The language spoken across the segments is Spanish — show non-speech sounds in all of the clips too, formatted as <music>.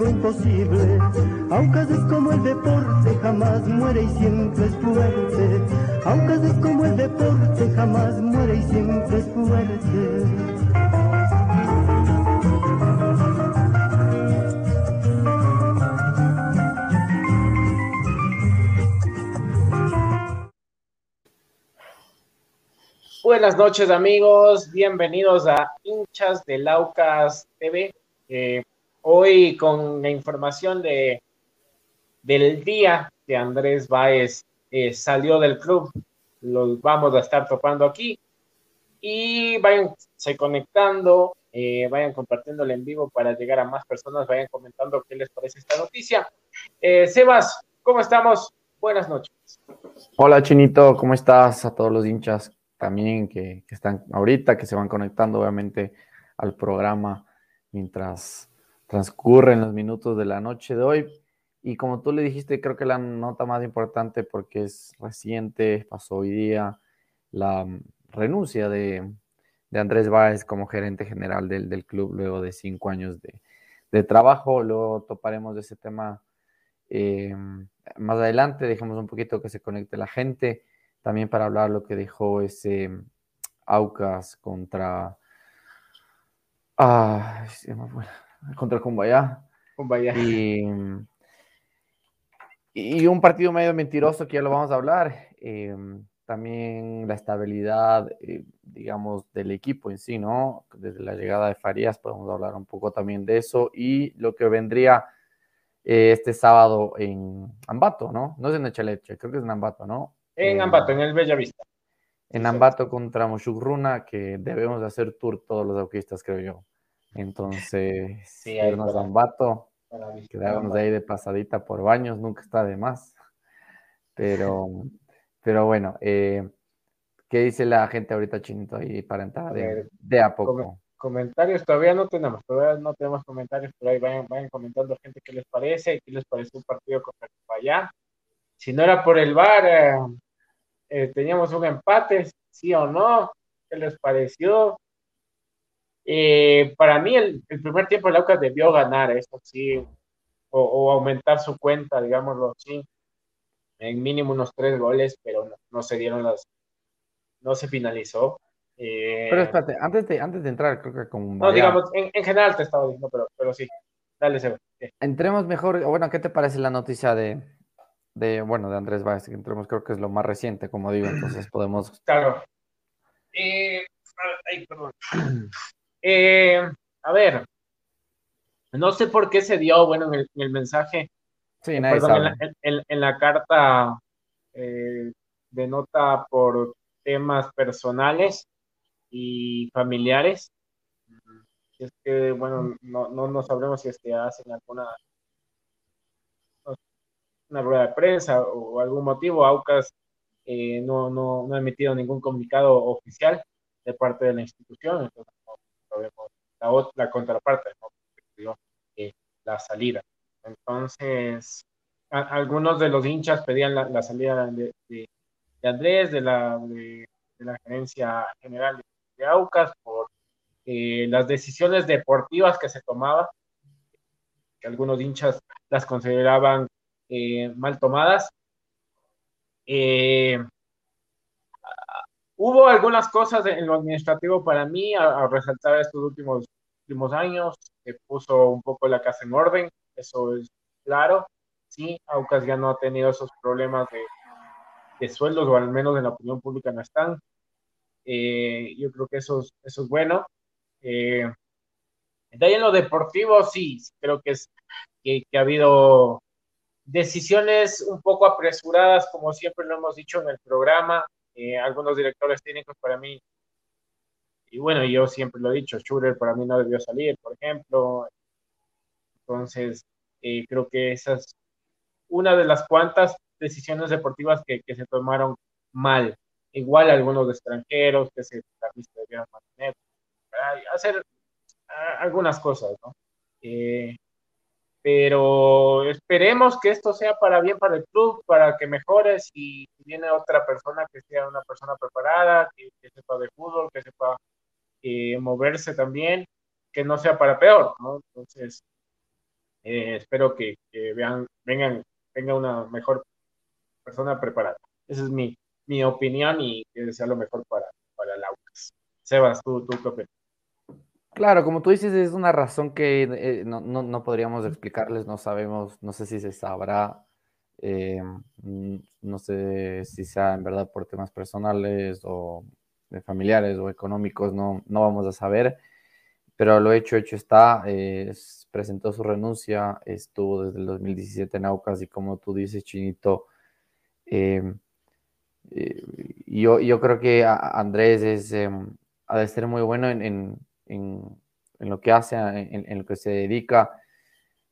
Algo imposible. Aunque es como el deporte, jamás muere y siempre es fuerte. Aunque es como el deporte, jamás muere y siempre es fuerte. Buenas noches amigos, bienvenidos a hinchas de Laucas TV. Eh, Hoy con la información de, del día que Andrés Báez eh, salió del club, los vamos a estar topando aquí. Y vayan se conectando, eh, vayan compartiéndolo en vivo para llegar a más personas, vayan comentando qué les parece esta noticia. Eh, Sebas, ¿cómo estamos? Buenas noches. Hola Chinito, ¿cómo estás? A todos los hinchas también que, que están ahorita, que se van conectando obviamente al programa mientras transcurren los minutos de la noche de hoy. Y como tú le dijiste, creo que la nota más importante porque es reciente, pasó hoy día, la mm, renuncia de, Andrés Báez como gerente general del, club luego de cinco años de, trabajo. Luego toparemos de ese tema eh, más adelante. Dejemos un poquito que se conecte la gente. También para hablar lo que dejó ese mm, Aucas contra... Ah, contra Cumbaya. Y, y un partido medio mentiroso que ya lo vamos a hablar. Eh, también la estabilidad, eh, digamos, del equipo en sí, ¿no? Desde la llegada de Farías podemos hablar un poco también de eso y lo que vendría eh, este sábado en Ambato, ¿no? No es en Echaleche, creo que es en Ambato, ¿no? En Ambato, en el Bellavista. En Ambato contra Runa, que debemos de hacer tour todos los auquistas, creo yo. Entonces, sí, irnos a Ambato, quedarnos de ahí de pasadita por baños, nunca está de más. Pero, pero bueno, eh, ¿qué dice la gente ahorita, Chinito, ahí para entrar de, a poco? comentarios todavía no tenemos, todavía no tenemos comentarios, pero ahí vayan, vayan comentando gente qué les parece, qué les parece un partido contra allá. Si no era por el VAR, eh, eh, teníamos un empate, sí o no, ¿qué les pareció? Eh, para mí, el, primer tiempo el Aucas debió ganar, eso sí, o, aumentar su cuenta, digámoslo así, en mínimo unos tres goles, pero no, se dieron las, no se finalizó. Eh, pero espérate, antes de, antes de entrar, creo que como... No, digamos, en, general te estaba diciendo, pero, pero sí, dale, Seba. Entremos mejor, bueno, ¿qué te parece la noticia de, de bueno, de Andrés Báez? Que entremos, creo que es lo más reciente, como digo, entonces podemos... Claro. Eh, ay, perdón. Eh, a ver, no sé por qué se dio, bueno, en el, mensaje, sí, perdón, En, la, carta eh, de nota por temas personales y familiares. Es que, bueno, no, no, sabremos si es que hacen alguna una rueda de prensa o algún motivo. Aucas eh, no, no, no ha emitido ningún comunicado oficial de parte de la institución, entonces no, la, otra, la contraparte, ¿no? Eh, la salida. Entonces, algunos de los hinchas pedían la, salida de, de, Andrés, de la, de, la gerencia general de, Aucas, por eh, las decisiones deportivas que se tomaban, que algunos hinchas las consideraban eh, mal tomadas. Hubo algunas cosas en lo administrativo para mí a, resaltar estos últimos, últimos años, que puso un poco la casa en orden, eso es claro. Sí, Aucas ya no ha tenido esos problemas de, de sueldos, o al menos en la opinión pública no están. Eh, yo creo que eso es, eso es bueno. Eh, de ahí en lo deportivo, sí, creo que, es, que, ha habido decisiones un poco apresuradas, como siempre lo hemos dicho en el programa. Eh, algunos directores técnicos para mí, y bueno, yo siempre lo he dicho, Schurer para mí no debió salir, por ejemplo. Entonces, eh, creo que esa es una de las cuantas decisiones deportivas que, que se tomaron mal. Igual algunos extranjeros que se debieron mantener, hacer algunas cosas, ¿no? Eh, pero esperemos que esto sea para bien para el club, para que mejore si viene otra persona que sea una persona preparada, que, sepa de fútbol, que sepa eh, moverse también, que no sea para peor, ¿no? Entonces, eh, espero que, vean, vengan, venga una mejor persona preparada. Esa es mi, mi opinión y que sea lo mejor para, para el Aucas. Sebas, tú, tú qué opinas? Claro, como tú dices, es una razón que eh, no, podríamos explicarles, no sabemos, no sé si se sabrá, eh, mm, no sé si sea en verdad por temas personales o de familiares o económicos, no, no vamos a saber, pero lo hecho, hecho está, presentó su renuncia, estuvo desde el 2017 en Aucas y como tú dices, Chinito, em, eh, yo, yo creo que Andrés es, em, ha de ser muy bueno en en, lo que hace, en, lo que se dedica.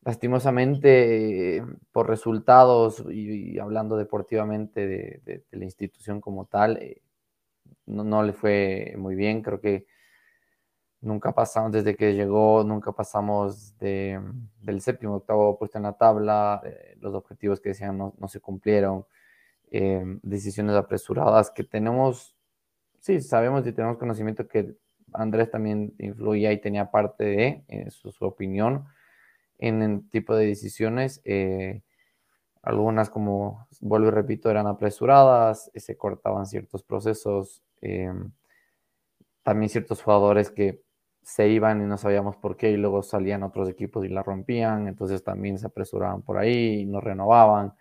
Lastimosamente, por resultados y, hablando deportivamente de, la institución como tal, eh, no, le fue muy bien. Creo que nunca pasamos, desde que llegó, nunca pasamos de, del séptimo, octavo puesto en la tabla. Eh, los objetivos que decían no, se cumplieron. Eh, decisiones apresuradas que tenemos, sí, sabemos y tenemos conocimiento que Andrés también influía y tenía parte de eh, su, opinión en el tipo de decisiones. Eh, algunas, como vuelvo y repito, eran apresuradas, se cortaban ciertos procesos. Eh, también ciertos jugadores que se iban y no sabíamos por qué y luego salían otros equipos y la rompían, entonces también se apresuraban por ahí y nos renovaban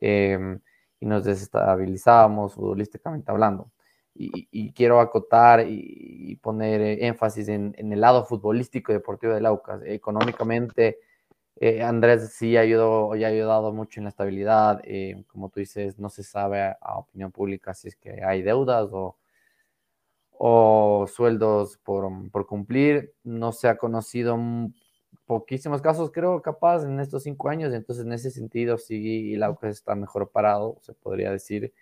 y nos desestabilizábamos futbolísticamente hablando y, quiero acotar y, poner eh, énfasis en, el lado futbolístico y deportivo del Aucas. Económicamente, eh, Andrés sí ayudó, ya ha ayudado mucho en la estabilidad. Eh, como tú dices, no se sabe a, opinión pública si es que hay deudas o, o sueldos por, por, cumplir. No se ha conocido poquísimos casos, creo, capaz en estos cinco años. Entonces, en ese sentido, sí, el Aucas está mejor parado, se podría decir.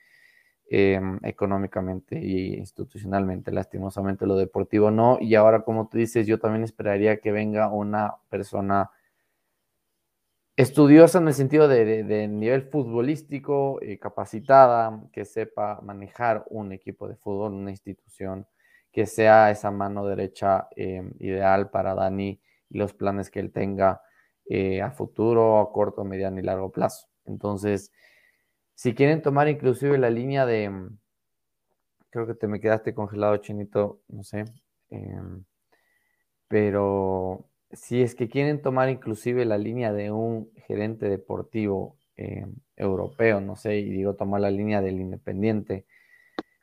Em, económicamente y institucionalmente. Lastimosamente lo deportivo no. Y ahora, como tú dices, yo también esperaría que venga una persona estudiosa en el sentido de, nivel futbolístico, eh, capacitada, que sepa manejar un equipo de fútbol, una institución, que sea esa mano derecha em, ideal para Dani y los planes que él tenga eh, a futuro, a corto, mediano y largo plazo. Entonces, si quieren tomar inclusive la línea de, mm, creo que te me quedaste congelado, Chinito, no sé, em, pero si es que quieren tomar inclusive la línea de un gerente deportivo em, europeo, no sé, y digo tomar la línea del independiente,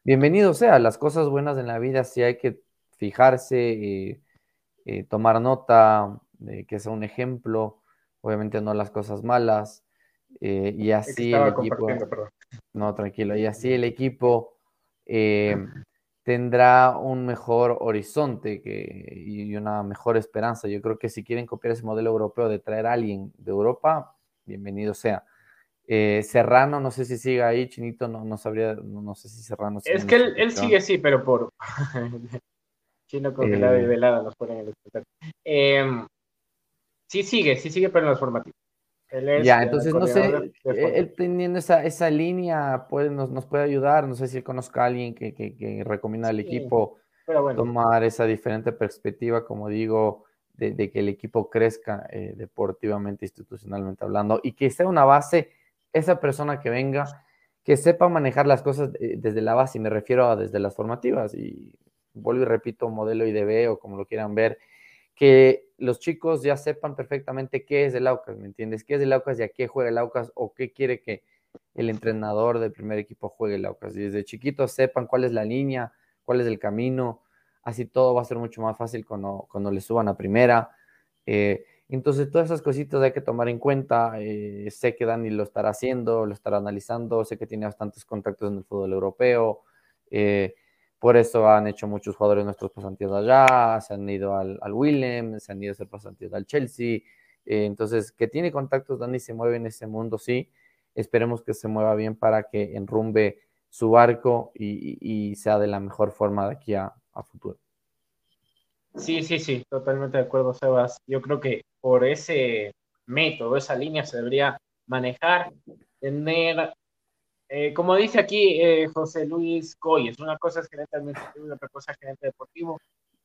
bienvenido sea, las cosas buenas en la vida si hay que fijarse, eh, eh, tomar nota, de que sea un ejemplo, obviamente no las cosas malas, eh, y así el equipo. No, tranquilo. Y así el equipo eh, tendrá un mejor horizonte que, y una mejor esperanza. Yo creo que si quieren copiar ese modelo europeo de traer a alguien de Europa, bienvenido sea. Eh, Serrano, no sé si sigue ahí, Chinito, no, no sabría, no, sé si Serrano. Es que él, sigue, sí, pero por. <laughs> Chino congelado y eh, velada nos ponen en el eh, Sí sigue, sí sigue, pero en los formativos. Ya, entonces no sé, él teniendo esa, esa línea puede, nos, nos, puede ayudar, no sé si él conozca a alguien que, que, que recomienda al equipo tomar esa diferente perspectiva, como digo, de, de que el equipo crezca eh, deportivamente, institucionalmente hablando, y que sea una base, esa persona que venga, que sepa manejar las cosas desde la base, y me refiero a desde las formativas, y vuelvo y repito, modelo IDB o como lo quieran ver, que los chicos ya sepan perfectamente qué es el Aucas, ¿me entiendes? ¿Qué es el Aucas y a qué juega el Aucas o qué quiere que el entrenador del primer equipo juegue el Aucas? Y desde chiquitos sepan cuál es la línea, cuál es el camino, así todo va a ser mucho más fácil cuando, cuando le suban a primera. Eh, entonces, todas esas cositas hay que tomar en cuenta. Eh, sé que Dani lo estará haciendo, lo estará analizando, sé que tiene bastantes contactos en el fútbol europeo. Eh, por eso han hecho muchos jugadores nuestros pasantías allá, se han ido al, al Willem, se han ido a hacer pasantías al Chelsea. Eh, entonces, que tiene contactos, Dani se mueve en ese mundo, sí. Esperemos que se mueva bien para que enrumbe su barco y, sea de la mejor forma de aquí a, a, futuro. Sí, sí, sí, totalmente de acuerdo, Sebas. Yo creo que por ese método, esa línea se debería manejar, tener eh, como dice aquí eh, José Luis Coyes, una cosa es gerente administrativo y otra cosa es gerente deportivo.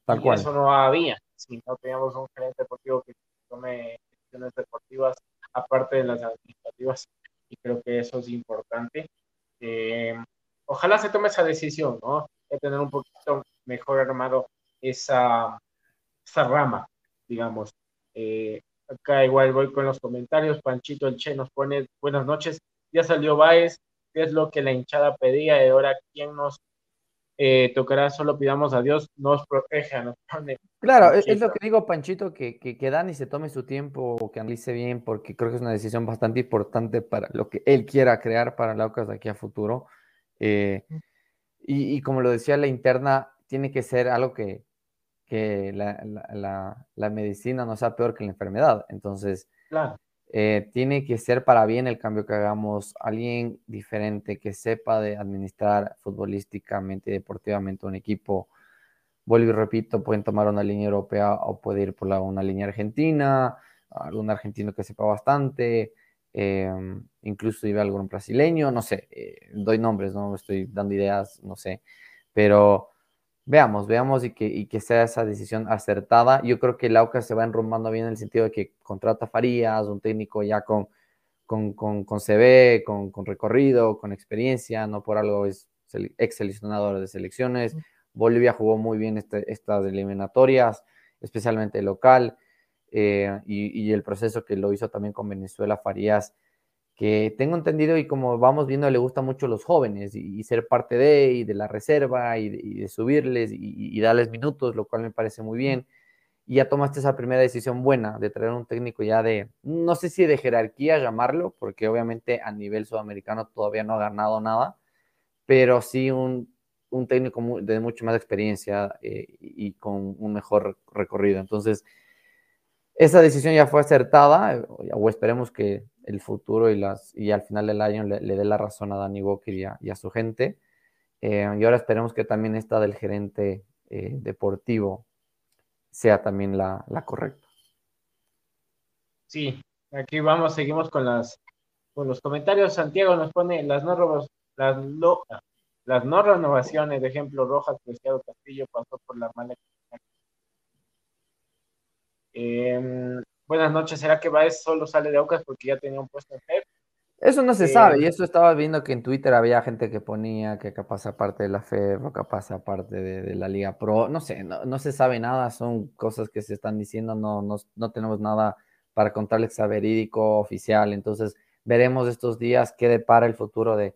Tal cual. Eso no había. Si no teníamos un gerente deportivo que tome decisiones deportivas aparte de las administrativas, y creo que eso es importante. Eh, ojalá se tome esa decisión, ¿no? De tener un poquito mejor armado esa, esa rama, digamos. acá igual voy con los comentarios. Panchito El Che nos pone buenas noches. Ya salió Baez, qué es lo que la hinchada pedía y ahora quién nos eh, tocará, solo pidamos a Dios, nos proteja, nos Claro, es, lo que digo, Panchito, que, que, que, Dani se tome su tiempo, que analice bien, porque creo que es una decisión bastante importante para lo que él quiera crear para la de aquí a futuro. Eh, y, y, como lo decía, la interna tiene que ser algo que, que la, la, la, medicina no sea peor que la enfermedad. Entonces, claro. Eh, tiene que ser para bien el cambio que hagamos, alguien diferente que sepa de administrar futbolísticamente y deportivamente un equipo. Vuelvo y repito, pueden tomar una línea europea o puede ir por una línea argentina, algún argentino que sepa bastante, eh, incluso iba algún brasileño, no sé, eh, doy nombres, no estoy dando ideas, no sé, pero Veamos, veamos y que, y que sea esa decisión acertada. Yo creo que el Aucas se va enrumbando bien en el sentido de que contrata Farías, un técnico ya con, con, con, con CV, con, con, recorrido, con experiencia, no por algo es ex seleccionador de selecciones. Bolivia jugó muy bien este, estas eliminatorias, especialmente local, eh, y, y, el proceso que lo hizo también con Venezuela, Farías que tengo entendido y como vamos viendo le gusta mucho a los jóvenes y, ser parte de y de la reserva y de, subirles y, darles minutos, lo cual me parece muy bien. Y ya tomaste esa primera decisión buena de traer un técnico ya de, no sé si de jerarquía llamarlo, porque obviamente a nivel sudamericano todavía no ha ganado nada, pero sí un, un técnico de mucho más experiencia eh, y con un mejor recorrido. Entonces, esa decisión ya fue acertada, o esperemos que el futuro y, las, y al final del año le, dé la razón a Danny Walker y a, su gente. Eh, y ahora esperemos que también esta del gerente eh, deportivo sea también la, correcta. Sí, aquí vamos, seguimos con las con los comentarios. Santiago nos pone las no las, las no renovaciones, de ejemplo, Rojas, Preciado Castillo pasó por la mala. Eh, buenas noches, ¿será que Baez solo sale de Aucas porque ya tenía un puesto en FEP? Eso no se sabe, y eso estaba viendo que en Twitter había gente que ponía que capaz aparte de la FEP o capaz aparte de, la Liga Pro, no sé, no, se sabe nada, son cosas que se están diciendo, no, no, tenemos nada para contarles a verídico oficial, entonces veremos estos días qué depara el futuro de,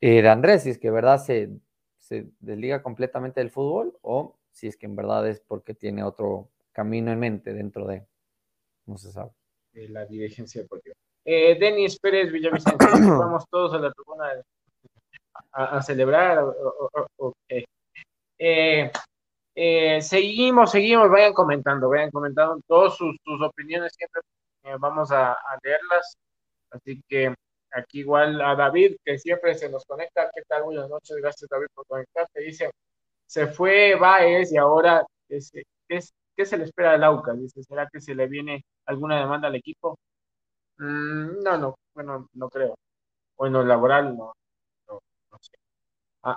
eh, de Andrés, si es que verdad se, se desliga completamente del fútbol o si es que en verdad es porque tiene otro camino en mente dentro de no se sabe. la dirigencia deportiva. Eh, Denis Pérez Villavicencio, <coughs> vamos todos a la tribuna a, celebrar. Eh, eh, seguimos, seguimos, vayan comentando, vayan comentando todas sus, opiniones, siempre eh, vamos a, leerlas. Así que aquí igual a David, que siempre se nos conecta. ¿Qué tal? Buenas noches, gracias David por conectarte. Dice, se fue Baez y ahora, es, ¿qué se le espera al Aucas? Dice, ¿será que se le viene alguna demanda al equipo? Mm, no, no, bueno, no creo. Bueno, laboral, no, no, no sé.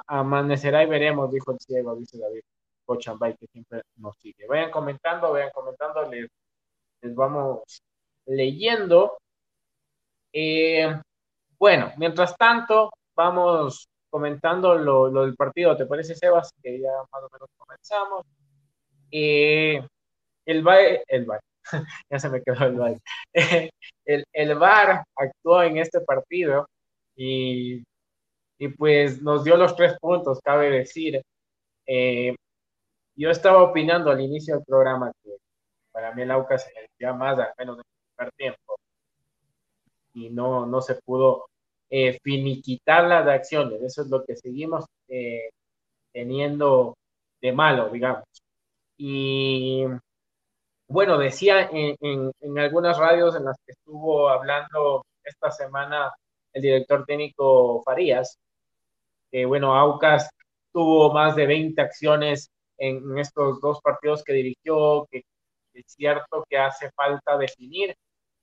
amanecerá y veremos, dijo el ciego, dice David Cochambay, que siempre nos sigue. Vayan comentando, vayan comentando, les, les vamos leyendo. Eh, bueno, mientras tanto, vamos comentando lo, del partido, ¿te parece, Sebas? Que ya más o menos comenzamos. Eh, el VAR, el <laughs> <laughs> VAR actuó en este partido y, y, pues nos dio los tres puntos, cabe decir. Eh, yo estaba opinando al inicio del programa que para mí el AUCA se más, al menos en el primer tiempo, y no, no se pudo eh, finiquitar las acciones. Eso es lo que seguimos teniendo de malo, digamos. Y bueno, decía en, en, algunas radios en las que estuvo hablando esta semana el director técnico Farías, que bueno, Aucas tuvo más de 20 acciones en, estos dos partidos que dirigió, que es cierto que hace falta definir,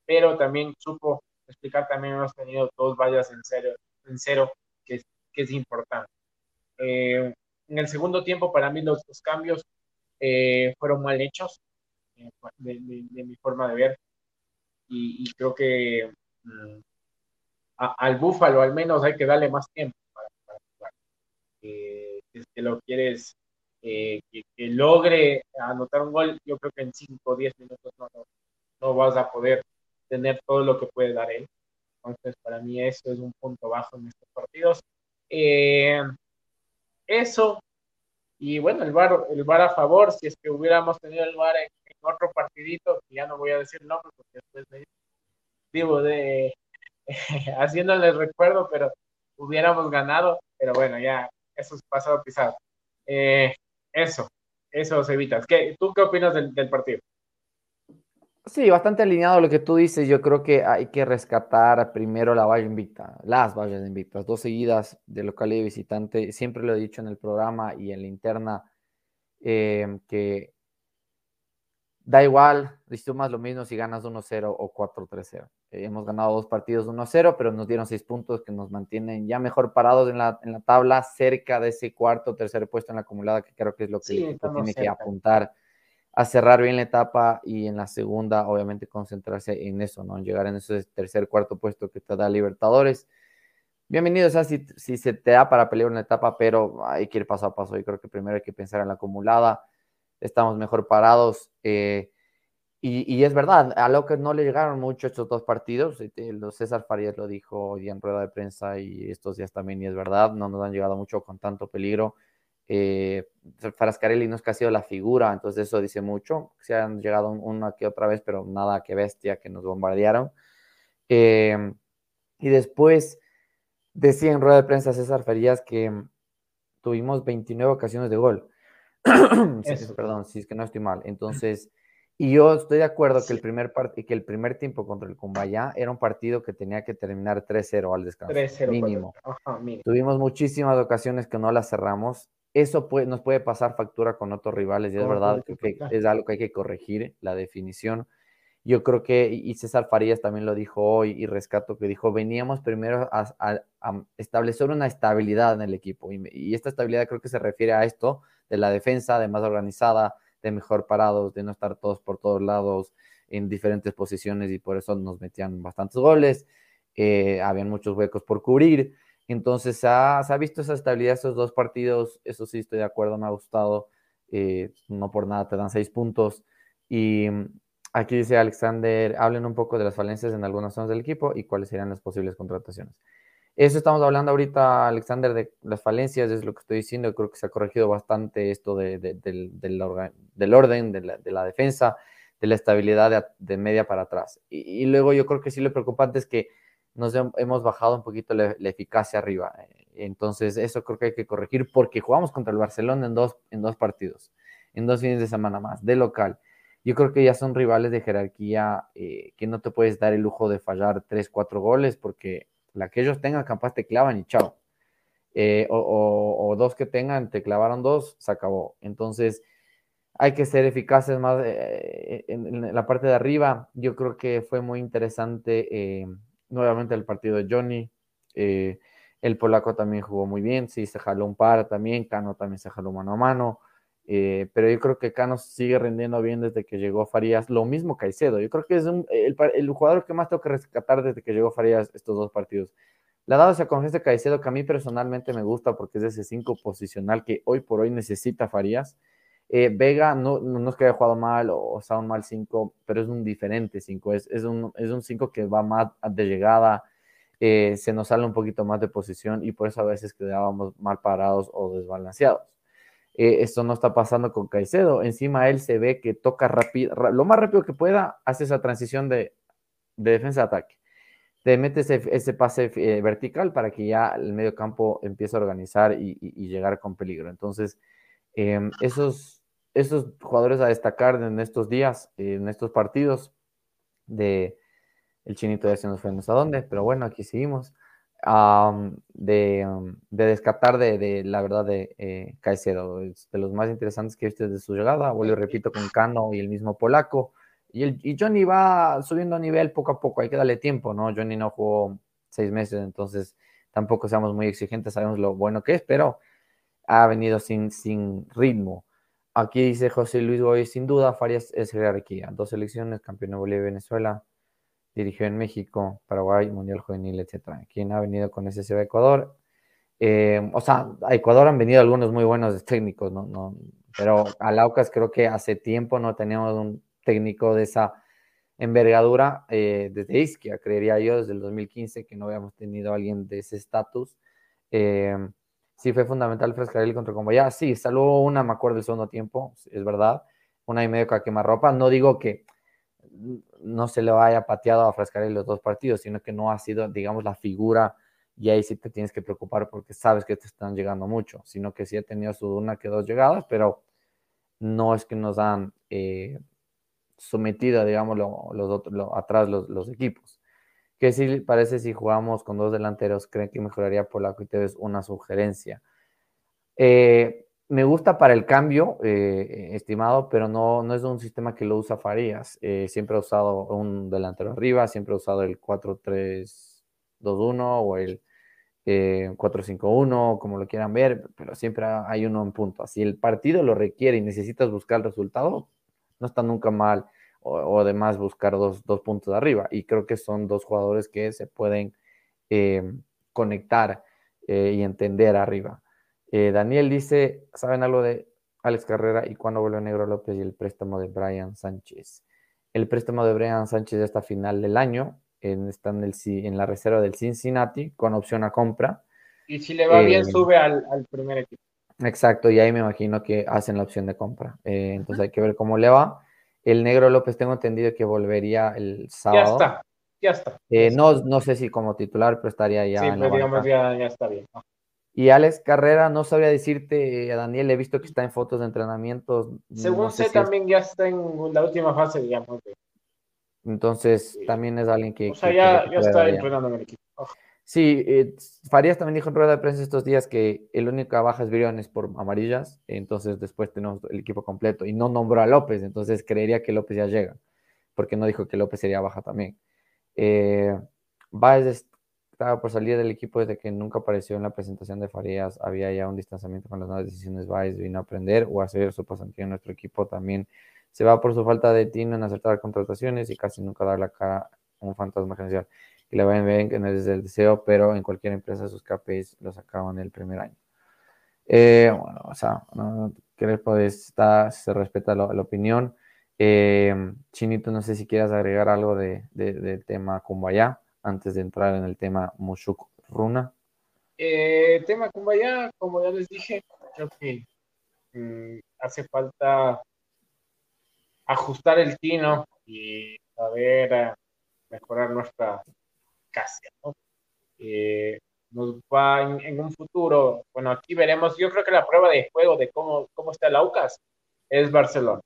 pero también supo explicar, también hemos tenido dos vallas en cero, en cero que, que es importante. Eh, en el segundo tiempo, para mí, los, los cambios eh, fueron mal hechos, eh, de, mi forma de ver, y, creo que mm, al Búfalo al menos hay que darle más tiempo para, jugar. si es que lo quieres que, logre anotar un gol, yo creo que en 5 o 10 minutos no, no, vas a poder tener todo lo que puede dar él. Entonces, para mí eso es un punto bajo en estos partidos. Eh, eso, y bueno, el bar, el bar a favor, si es que hubiéramos tenido el bar en, otro partidito, ya no voy a decir nombre porque después me vivo de <laughs> haciéndole recuerdo, pero hubiéramos ganado, pero bueno, ya eso es pasado pisado. Eh, eso, eso se evita. ¿Qué, ¿Tú qué opinas del, del partido? Sí, bastante alineado a lo que tú dices. Yo creo que hay que rescatar primero la valla invicta, las vallas invictas, dos seguidas de local y visitante. Siempre lo he dicho en el programa y en la interna em, que da igual, más lo mismo si ganas 1-0 o 4-3-0. Eh, hemos ganado dos partidos 1-0, pero nos dieron seis puntos que nos mantienen ya mejor parados en la, en la tabla, cerca de ese cuarto o tercer puesto en la acumulada, que creo que es lo que tiene que apuntar a cerrar bien la etapa y en la segunda, obviamente, concentrarse en eso, ¿no? En llegar en ese tercer, cuarto puesto que te da Libertadores. Bienvenido, o sea, si, si se te da para pelear una etapa, pero hay que ir paso a paso. Yo creo que primero hay que pensar en la acumulada. Estamos mejor parados. Eh, y, y, es verdad, a lo que no le llegaron mucho estos dos partidos. César Farías lo dijo hoy en rueda de prensa y estos días también, y es verdad, no nos han llegado mucho con tanto peligro eh, Frascarelli no es que ha sido la figura, entonces eso dice mucho. Se han llegado una que otra vez, pero nada que bestia que nos bombardearon. Eh, y después decía en rueda de prensa César Ferías que tuvimos 29 ocasiones de gol. <coughs> Perdón, si es que no estoy mal. Entonces, y yo estoy de acuerdo que el primer que el primer tiempo contra el Cumbaya era un partido que tenía que terminar 3-0 al descanso. mínimo. mínimo. Tuvimos muchísimas ocasiones que no las cerramos eso nos puede pasar factura con otros rivales y es verdad que, es algo que hay que corregir, la definición. Yo creo que, y César Farías también lo dijo hoy, y rescato que dijo, veníamos primero a, establecer una estabilidad en el equipo. Y, esta estabilidad creo que se refiere a esto, de la defensa, de más organizada, de mejor parados, de no estar todos por todos lados en diferentes posiciones y por eso nos metían bastantes goles. Eh, habían muchos huecos por cubrir. Entonces se ha, visto esa estabilidad estos dos partidos, eso sí estoy de acuerdo, me ha gustado, eh, no por nada te dan seis puntos. Y mm, aquí dice Alexander, hablen un poco de las falencias en algunas zonas del equipo y cuáles serían las posibles contrataciones. Eso estamos hablando ahorita, Alexander, de las falencias, es lo que estoy diciendo, creo que se ha corregido bastante esto de, del, orden, de la, defensa, de la estabilidad de, media para atrás. Y luego yo creo que sí lo preocupante es que nos hemos bajado un poquito la, eficacia arriba. Entonces, eso creo que hay que corregir porque jugamos contra el Barcelona en dos, en dos partidos, en dos fines de semana más, de local. Yo creo que ya son rivales de jerarquía eh, que no te puedes dar el lujo de fallar tres, cuatro goles porque la que ellos tengan capaz te clavan y chao. eh, o, dos que tengan, te clavaron dos, se acabó. Entonces, hay que ser eficaces más eh, en, la parte de arriba. Yo creo que fue muy interesante eh, nuevamente el partido de Johnny. el polaco también jugó muy bien, sí, se jaló un par también, Cano también se jaló mano a mano. pero yo creo que Cano sigue rindiendo bien desde que llegó Farías. Lo mismo Caicedo. Yo creo que es el, el, jugador que más tengo que rescatar desde que llegó Farías estos dos partidos. Le ha dado esa confianza a Caicedo que a mí personalmente me gusta porque es ese 5 posicional que hoy por hoy necesita Farías. Eh, Vega no, no, es que haya jugado mal o, sea un mal 5, pero es un diferente 5. Es, es un 5 que va más de llegada, eh, se nos sale un poquito más de posición y por eso a veces quedábamos mal parados o desbalanceados. Eh, esto no está pasando con Caicedo. Encima él se ve que toca rápido, lo más rápido que pueda, hace esa transición de, de defensa-ataque te metes ese, pase eh, vertical para que ya el medio campo empiece a organizar y, llegar con peligro. Entonces, em, esos, esos jugadores a destacar en estos días, en estos partidos, de el chinito ya se nos fue no sé dónde, pero bueno, aquí seguimos. de, descartar de, la verdad de eh, Caicedo, de los más interesantes que he visto desde su llegada, vuelvo repito con Cano y el mismo polaco. Y, Johnny va subiendo a nivel poco a poco, hay que darle tiempo, ¿no? Johnny no jugó seis meses, entonces tampoco seamos muy exigentes, sabemos lo bueno que es, pero ha venido sin, sin ritmo. Aquí dice José Luis Goy, sin duda, Farias es jerarquía. Dos selecciones, campeón de Bolivia y Venezuela, dirigió en México, Paraguay, Mundial Juvenil, etc. ¿Quién ha venido con ese Ecuador? Eh, o sea, a Ecuador han venido algunos muy buenos técnicos, ¿no? no pero a Laucas creo que hace tiempo no teníamos un técnico de esa envergadura eh, desde Isquia, creería yo, desde el 2015, que no habíamos tenido alguien de ese estatus. Eh, sí fue fundamental Frescarelli contra ya Sí, salvo una, me acuerdo, el segundo tiempo, es verdad. Una y medio a ropa No digo que no se le haya pateado a Frescarelli los dos partidos, sino que no ha sido, digamos, la figura y ahí sí te tienes que preocupar porque sabes que te están llegando mucho, sino que sí ha tenido su una que dos llegadas, pero no es que nos han eh, sometida, digamos, los otros, atrás los, equipos. Que si parece si jugamos con dos delanteros, creen que mejoraría Polaco y Tevez una sugerencia. Eh, me gusta para el cambio, eh, estimado, pero no, no es un sistema que lo usa Farías. Eh, siempre ha usado un delantero arriba, siempre ha usado el 4-3-2-1 o el 4-5-1, como lo quieran ver, pero siempre hay uno en punto. Si el partido lo requiere y necesitas buscar el resultado, no está nunca mal, o, además buscar dos, puntos de arriba. Y creo que son dos jugadores que se pueden eh, conectar eh, y entender arriba. Eh, Daniel dice, ¿saben algo de Alex Carrera y cuándo vuelve Negro López y el préstamo de Brian Sánchez? El préstamo de Brian Sánchez hasta final del año, en, está en, el, en la reserva del Cincinnati con opción a compra. Y si le va bien, sube al, al primer equipo. Exacto, y ahí me imagino que hacen la opción de compra. Eh, entonces hay que ver cómo le va. El negro López tengo entendido que volvería el sábado. Ya está, ya está. Eh, no, no sé si como titular, pero estaría ya. Sí, pero digamos ya, ya, está bien. Y Alex Carrera, no sabría decirte, a Daniel, he visto que está en fotos de entrenamientos. Según sé, también ya está en la última fase, digamos. Entonces, también es alguien que. O sea, ya, ya está entrenando en el equipo. Sí, eh, Farías también dijo en rueda de prensa estos días que el único baja es Briones por amarillas, entonces después tenemos el equipo completo y no nombró a López, entonces creería que López ya llega, porque no dijo que López sería baja también. Eh, estaba por salir del equipo desde que nunca apareció en la presentación de Farías, había ya un distanciamiento con las nuevas decisiones. Baez vino a aprender o a hacer su pasantía en nuestro equipo también. Se va por su falta de tino en acertar contrataciones y casi nunca dar la cara a un fantasma general que le vayan bien en el, el deseo, pero en cualquier empresa sus KPIs los acaban el primer año. Eh, bueno, o sea, no, pues, está, se respeta la, opinión. Eh, Chinito, no sé si quieras agregar algo de, del tema Kumbaya antes de entrar en el tema Mushuk Runa. Eh, tema Kumbaya, como ya les dije, creo que mm, hace falta ajustar el tino y saber eh, mejorar nuestra ¿no? Eh, nos va en, un futuro, bueno, aquí veremos, yo creo que la prueba de juego de cómo, cómo está el Aucas es Barcelona.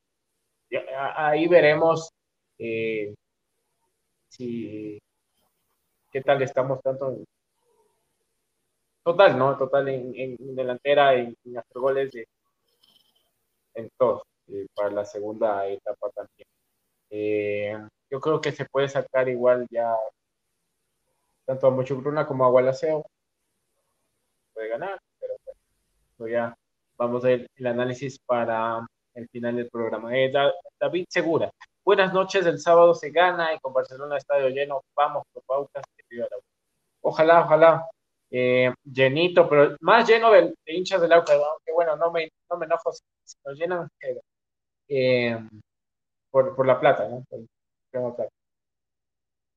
Ahí veremos eh, si qué tal estamos tanto total, ¿no? Total en, en delantera, en, en, hacer goles, de, en todo, eh, para la segunda etapa también. Eh, yo creo que se puede sacar igual ya tanto a Muchugruna como a Gualaceo. Puede ganar, pero bueno, ya vamos a ver el análisis para el final del programa. Eh, David Segura, buenas noches, el sábado se gana y con Barcelona estadio lleno, vamos por pautas. Ojalá, ojalá, eh, llenito, pero más lleno de, hinchas del Aucas, aunque bueno, no me, no me enojo si, nos llenan eh, por, por, la plata, ¿no?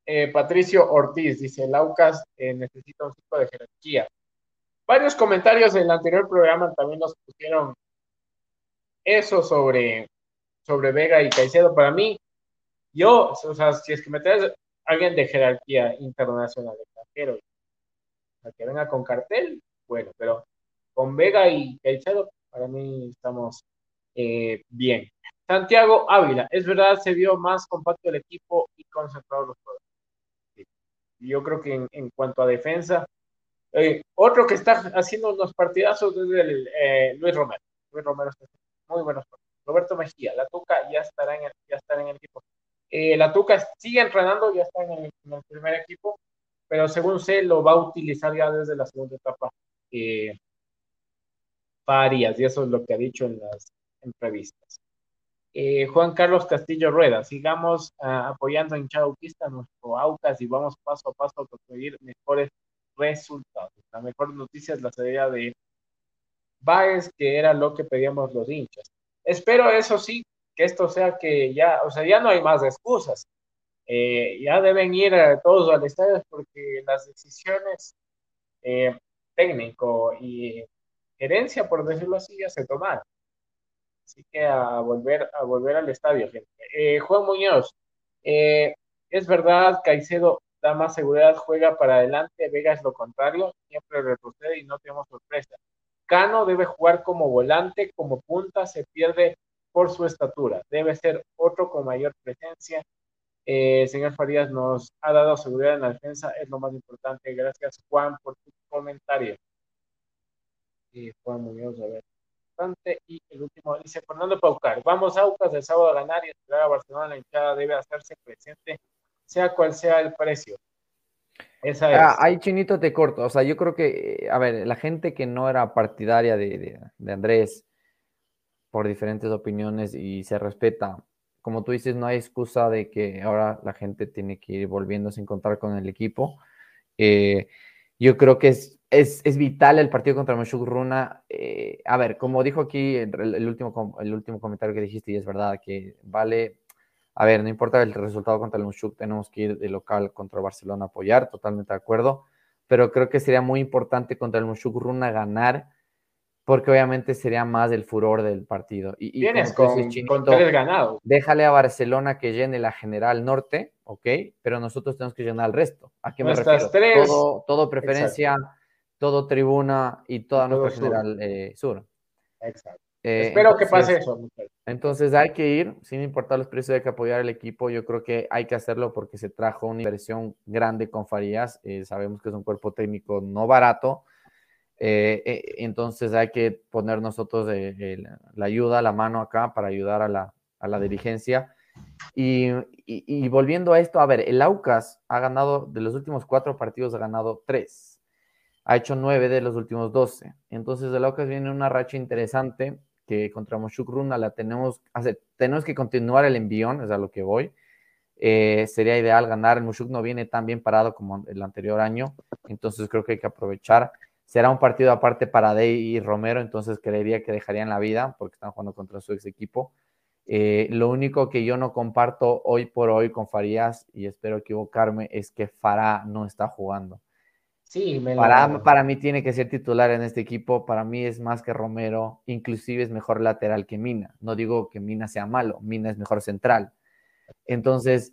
Eh, Patricio Ortiz dice, el Aucas necesita un tipo de jerarquía. Varios comentarios en el anterior programa también nos pusieron eso sobre, sobre Vega y Caicedo. Para mí, yo, o sea, si es que me traes alguien de jerarquía internacional, extranjero, que venga con cartel, bueno, pero con Vega y Caicedo, para mí estamos eh, bien. Santiago Ávila, es verdad, se vio más compacto el equipo y concentrado los jugadores. Yo creo que en, cuanto a defensa, eh, otro que está haciendo unos partidazos es el, eh, Luis Romero. Luis Romero está muy buenos. Roberto Mejía, la Tuca ya estará en el, ya estará en el equipo. la Tuca sigue entrenando, ya está en el, en el primer equipo pero según sé, lo va a utilizar ya desde la segunda etapa eh, varias, y eso es lo que ha dicho en las entrevistas. Eh, Juan Carlos Castillo Rueda, sigamos ah, apoyando en Chauquista, nuestro AUCAS, y vamos paso a paso a conseguir mejores resultados. La mejor noticia es la salida de Baez, que era lo que pedíamos los hinchas. Espero, eso sí, que esto sea que ya, o sea, ya no hay más excusas. Eh, ya deben ir todos al estadio porque las decisiones eh, técnico y gerencia, por decirlo así, ya se tomaron. Así que a volver, a volver al estadio, gente. Eh, Juan Muñoz, es verdad, Caicedo da más seguridad, juega para adelante, Vega es lo contrario, siempre retrocede y no tenemos sorpresa. Cano debe jugar como volante, como punta, se pierde por su estatura. Debe ser otro con mayor presencia eh, señor Farías nos ha dado seguridad en la defensa, es lo más importante. Gracias, Juan, por tu comentario. Juan Muñoz, a ver. Y el último dice Fernando Paucar. Vamos, Aucas, el sábado a ganar y esperar a Barcelona. La hinchada debe hacerse presente, sea cual sea el precio. Esa es. Ah, ahí, Chinito, te corto. O sea, yo creo que, a ver, la gente que no era partidaria de, de Andrés, por diferentes opiniones y se respeta, como tú dices, no hay excusa de que ahora la gente tiene que ir volviéndose a encontrar con el equipo. Eh, yo creo que es, es, es, vital el partido contra Meshuk Runa. Eh, a ver, como dijo aquí el, último, el último comentario que dijiste, y es verdad que vale. A ver, no importa el resultado contra el Meshuk, tenemos que ir de local contra Barcelona a apoyar, totalmente de acuerdo. Pero creo que sería muy importante contra el Meshuk Runa ganar porque obviamente sería más el furor del partido. Y, Tienes con, tres ganados. Déjale a Barcelona que llene la General Norte, ¿ok? Pero nosotros tenemos que llenar el resto. ¿A qué me refiero? Tres. Todo, preferencia, todo tribuna y toda nuestra General eh, Sur. Exacto. Eh, Espero que pase eso. Entonces hay que ir, sin importar los precios, hay que apoyar al equipo. Yo creo que hay que hacerlo porque se trajo una inversión grande con Farías. Eh, sabemos que es un cuerpo técnico no barato eh, eh, entonces hay que poner nosotros eh, la ayuda, la mano acá para ayudar a la, dirigencia. Y, volviendo a esto, a ver, el Aucas ha ganado, de los últimos cuatro partidos ha ganado tres. Ha hecho nueve de los últimos doce. Entonces el Aucas viene una racha interesante que contra Moshuk Runa la tenemos, tenemos que continuar el envión, es a lo que voy. sería ideal ganar. El Mushuk no viene tan bien parado como el anterior año, entonces creo que hay que aprovechar. Será un partido aparte para Dey y Romero, entonces creería que dejarían la vida porque están jugando contra su ex equipo. Eh, lo único que yo no comparto hoy por hoy con Farías, y espero equivocarme, es que Farah no está jugando. Sí, me para, para mí tiene que ser titular en este equipo. Para mí es más que Romero, inclusive es mejor lateral que Mina. No digo que Mina sea malo, Mina es mejor central. Entonces,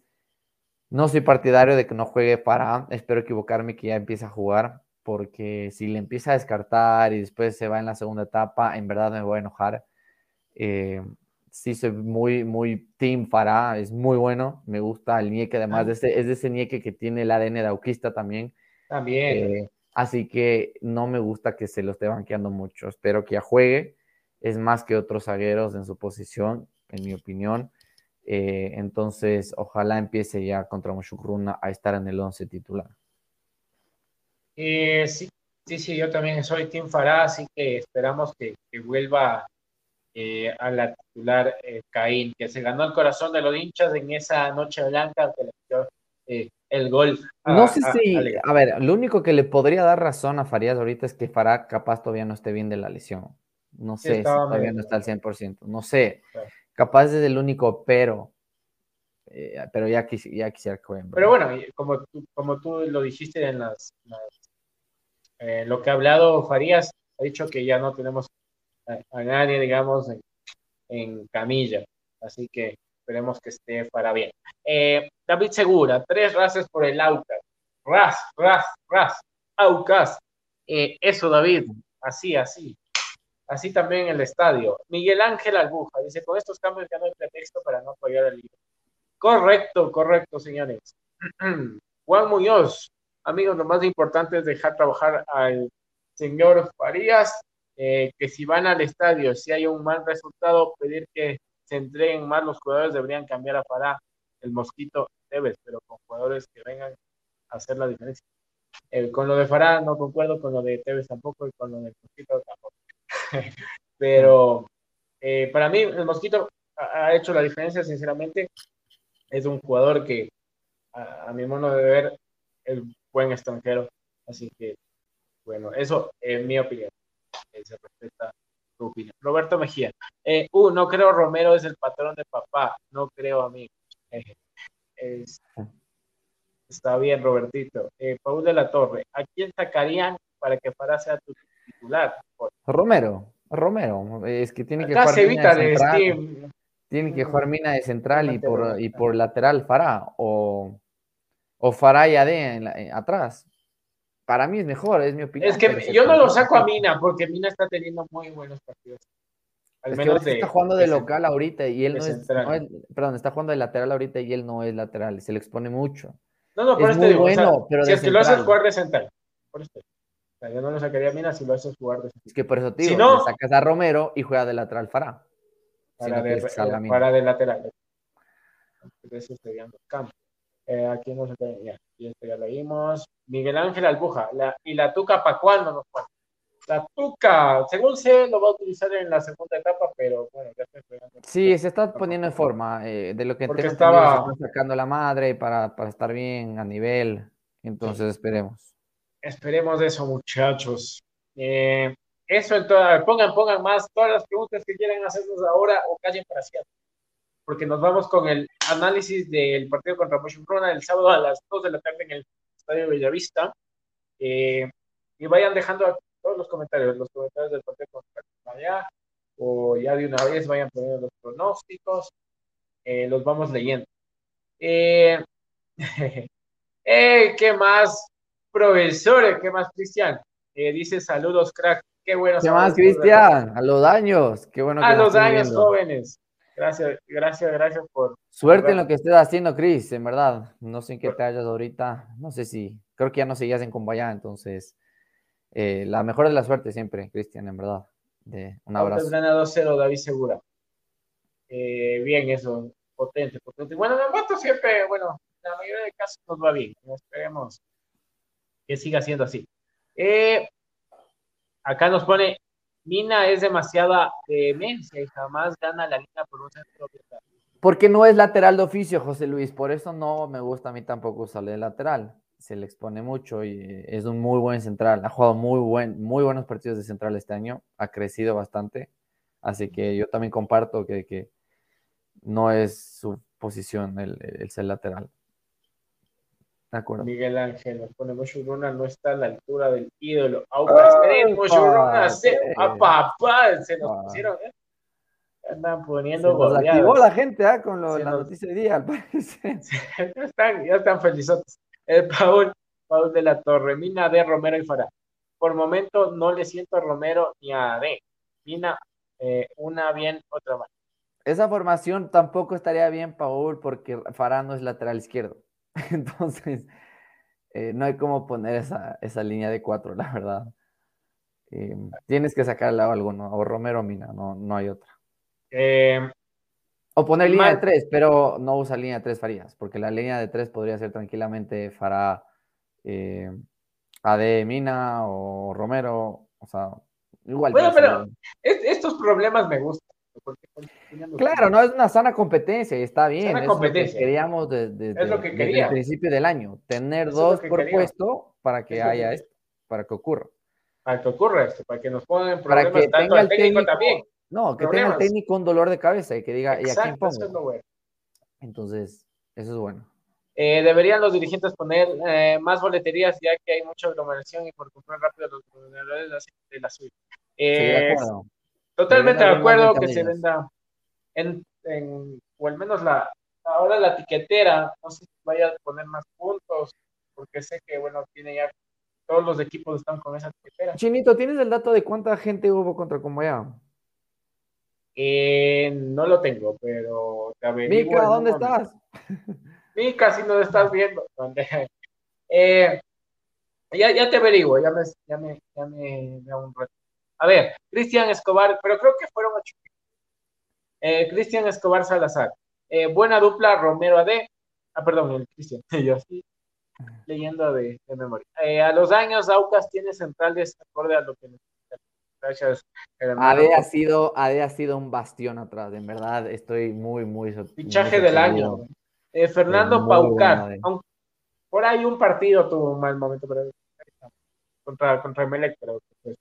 no soy partidario de que no juegue para. Espero equivocarme que ya empiece a jugar porque si le empieza a descartar y después se va en la segunda etapa, en verdad me voy a enojar. Eh, sí, soy muy, muy team Farah, es muy bueno, me gusta el Nieque, además de ese, es de ese Nieque que tiene el ADN de Auquista también. También. Eh, Así que no me gusta que se lo esté banqueando mucho. Espero que ya juegue. Es más que otros zagueros en su posición, en mi opinión. Eh, entonces, ojalá empiece ya contra Mushukruna a estar en el 11 titular. Eh, sí, sí, sí, yo también soy Tim Farah, así que esperamos que, vuelva eh, a la titular Caín, que se ganó el corazón de los hinchas en esa noche blanca que le dio el gol. no sé si, a, ver, lo único que le podría dar razón a Farías ahorita es que Farah capaz todavía no esté bien de la lesión. No sé si todavía no está al 100%. No sé. Capaz es el único pero. Eh, pero ya, ya quisiera que Pero bueno, como tú, como tú lo dijiste en las, eh, lo que ha hablado Farías, ha dicho que ya no tenemos a, nadie, digamos, en, camilla. Así que esperemos que esté para bien. Eh, David Segura, tres razas por el Aucas. Ras, ras, ras, Aucas. eso, David, así, así. Así también el estadio. Miguel Ángel Albuja dice, con estos cambios ya no hay pretexto para no apoyar al libro. Correcto, correcto, señores. <clears throat> Juan Muñoz, amigos, lo más importante es dejar trabajar al señor Farías, eh, que si van al estadio, si hay un mal resultado, pedir que se entreguen más los jugadores, deberían cambiar a Fará, el Mosquito Tevez, pero con jugadores que vengan a hacer la diferencia. Eh, con lo de Fará no concuerdo, con lo de Tevez tampoco y con lo de Mosquito tampoco. <laughs> Pero eh, para mí el Mosquito ha, hecho la diferencia, sinceramente. Es un jugador que a, mi modo de ver es buen extranjero. Así que, bueno, eso es mi opinión. Eh, se respeta tu opinión. Roberto Mejía. Eh, uh, no creo Romero es el patrón de papá. No creo, amigo. está bien, Robertito. Paul de la Torre. ¿A quién sacarían para que Farah sea tu titular? Romero, Romero, es que tiene que jugar mina de central, tiene que jugar mina de central y por, y por lateral Farah o, o Farah y Ade atrás. Para mí es mejor, es mi opinión. Es que yo no lo saco a Mina porque Mina está teniendo muy buenos partidos. Al menos está jugando de, local ahorita y él no es, perdón, está jugando de lateral ahorita y él no es lateral, se le expone mucho. No, no, por es muy bueno, pero si es que lo haces jugar de central. Por yo no lo sacaría a Mina si lo haces jugar de Es que por eso, tío, si no, sacas a Romero y juega de lateral Farah. Para, de, para de lateral. Eso sería el campo. Eh, aquí no se puede, ya, esto ya leímos. Miguel Ángel Albuja, la, y la Tuca para cuándo nos pone. La Tuca, según sé, lo va a utilizar en la segunda etapa, pero bueno, ya estoy esperando. Sí, se está poniendo en forma. Eh, de lo que Porque estaba sacando la madre para, para estar bien a nivel. Entonces esperemos. Esperemos eso, muchachos. Eh, eso entonces, pongan, pongan más todas las preguntas que quieran hacernos ahora o callen para siempre. Porque nos vamos con el análisis del partido contra Motion Corona el sábado a las 2 de la tarde en el Estadio Bellavista. Eh, y vayan dejando todos los comentarios, los comentarios del partido contra allá, o ya de una vez vayan poniendo los pronósticos, eh, los vamos leyendo. Eh, <laughs> ¿Qué más? Profesores, ¿qué más, Cristian? Eh, dice saludos, crack. Qué bueno. ¿Qué más, Cristian? A los daños. Qué bueno. A los daños, jóvenes. Gracias, gracias, gracias por. Suerte en lo que estés haciendo, Cris, en verdad. No sé en qué te hallas ahorita. No sé si. Creo que ya no seguías en Combayá, entonces. Eh, la mejor de la suerte siempre, Cristian, en verdad. De, un abrazo. 2-0, David Segura. Eh, bien, eso. Potente, potente. Bueno, en el siempre, bueno, la mayoría de casos nos va bien. Esperemos que siga siendo así. Eh, acá nos pone, Mina es demasiada demencia y jamás gana la liga por un centro Porque no es lateral de oficio, José Luis, por eso no me gusta a mí tampoco usarle de lateral. Se le expone mucho y es un muy buen central. Ha jugado muy, buen, muy buenos partidos de central este año, ha crecido bastante. Así que yo también comparto que, que no es su posición el, el ser lateral. Miguel Ángel nos pone Moshuruna no está a la altura del ídolo. Aucas Moshuruna se, a papá, se nos pusieron, ¿eh? Andan poniendo se activó la gente ¿eh? con lo, la noticia de día, al parecer. <laughs> ya, están, ya están felizotes. El Paul, Paul de la Torre, Mina de Romero y Farah. Por momento no le siento a Romero ni a D. Mina, eh, una bien, otra mal. Esa formación tampoco estaría bien, Paul, porque Farah no es lateral izquierdo. <laughs> Entonces, eh, no hay cómo poner esa, esa línea de cuatro, la verdad. Eh, tienes que sacarle a alguno, o Romero o Mina, no, no hay otra. Eh, O poner línea de tres, pero no usa línea de tres Farías, porque la línea de tres podría ser tranquilamente Fará, AD Mina o Romero, o sea, igual. Bueno, pero- es- estos problemas me gustan. Claro, no es una sana competencia y está bien. Sana es lo que competencia. queríamos de- de- Es lo que desde el principio del año, tener es dos por quería. puesto para que Es haya esto, para que ocurra. Para que ocurra esto, para que nos pongan Para problemas que tanto tenga el técnico técnico, también. no, que tenga Problemas. el técnico un dolor de cabeza y que diga, ¿y a quién Exacto, eso es lo pongo? bueno. Entonces, eso es bueno. Eh, deberían los dirigentes poner eh, más boleterías ya que hay mucha aglomeración y por comprar rápido los gobernadores de la, suya. Sí, Eh, acuerdo. Totalmente de acuerdo que se venda en, en- o al menos la ahora la tiquetera, no sé si vaya a poner más puntos, porque sé que bueno, tiene ya todos los equipos están con esa tiquetera. Chinito, ¿tienes el dato de cuánta gente hubo contra Comoya? Eh, no lo tengo, pero te averiguo Mica, ¿dónde estás? <laughs> Mica, si nos estás viendo. ¿Dónde? <laughs> Eh, ya, ya te averiguo, ya me, ya me, ya me, me un rato. A ver, Cristian Escobar, pero creo que fueron ocho. Eh, Cristian Escobar Salazar. Eh, buena dupla, Romero AD. Ah, perdón, el Cristian. <laughs> Yo así leyendo de, de memoria. Eh, a los años, Aucas tiene centrales acorde a lo que necesita. Gracias. AD ha sido, AD ha sido un bastión atrás, en verdad estoy muy, muy Fichaje muy del año. Fernando Paucar. por ahí un partido tuvo un mal momento, pero contra, contra Emelec, pero pues,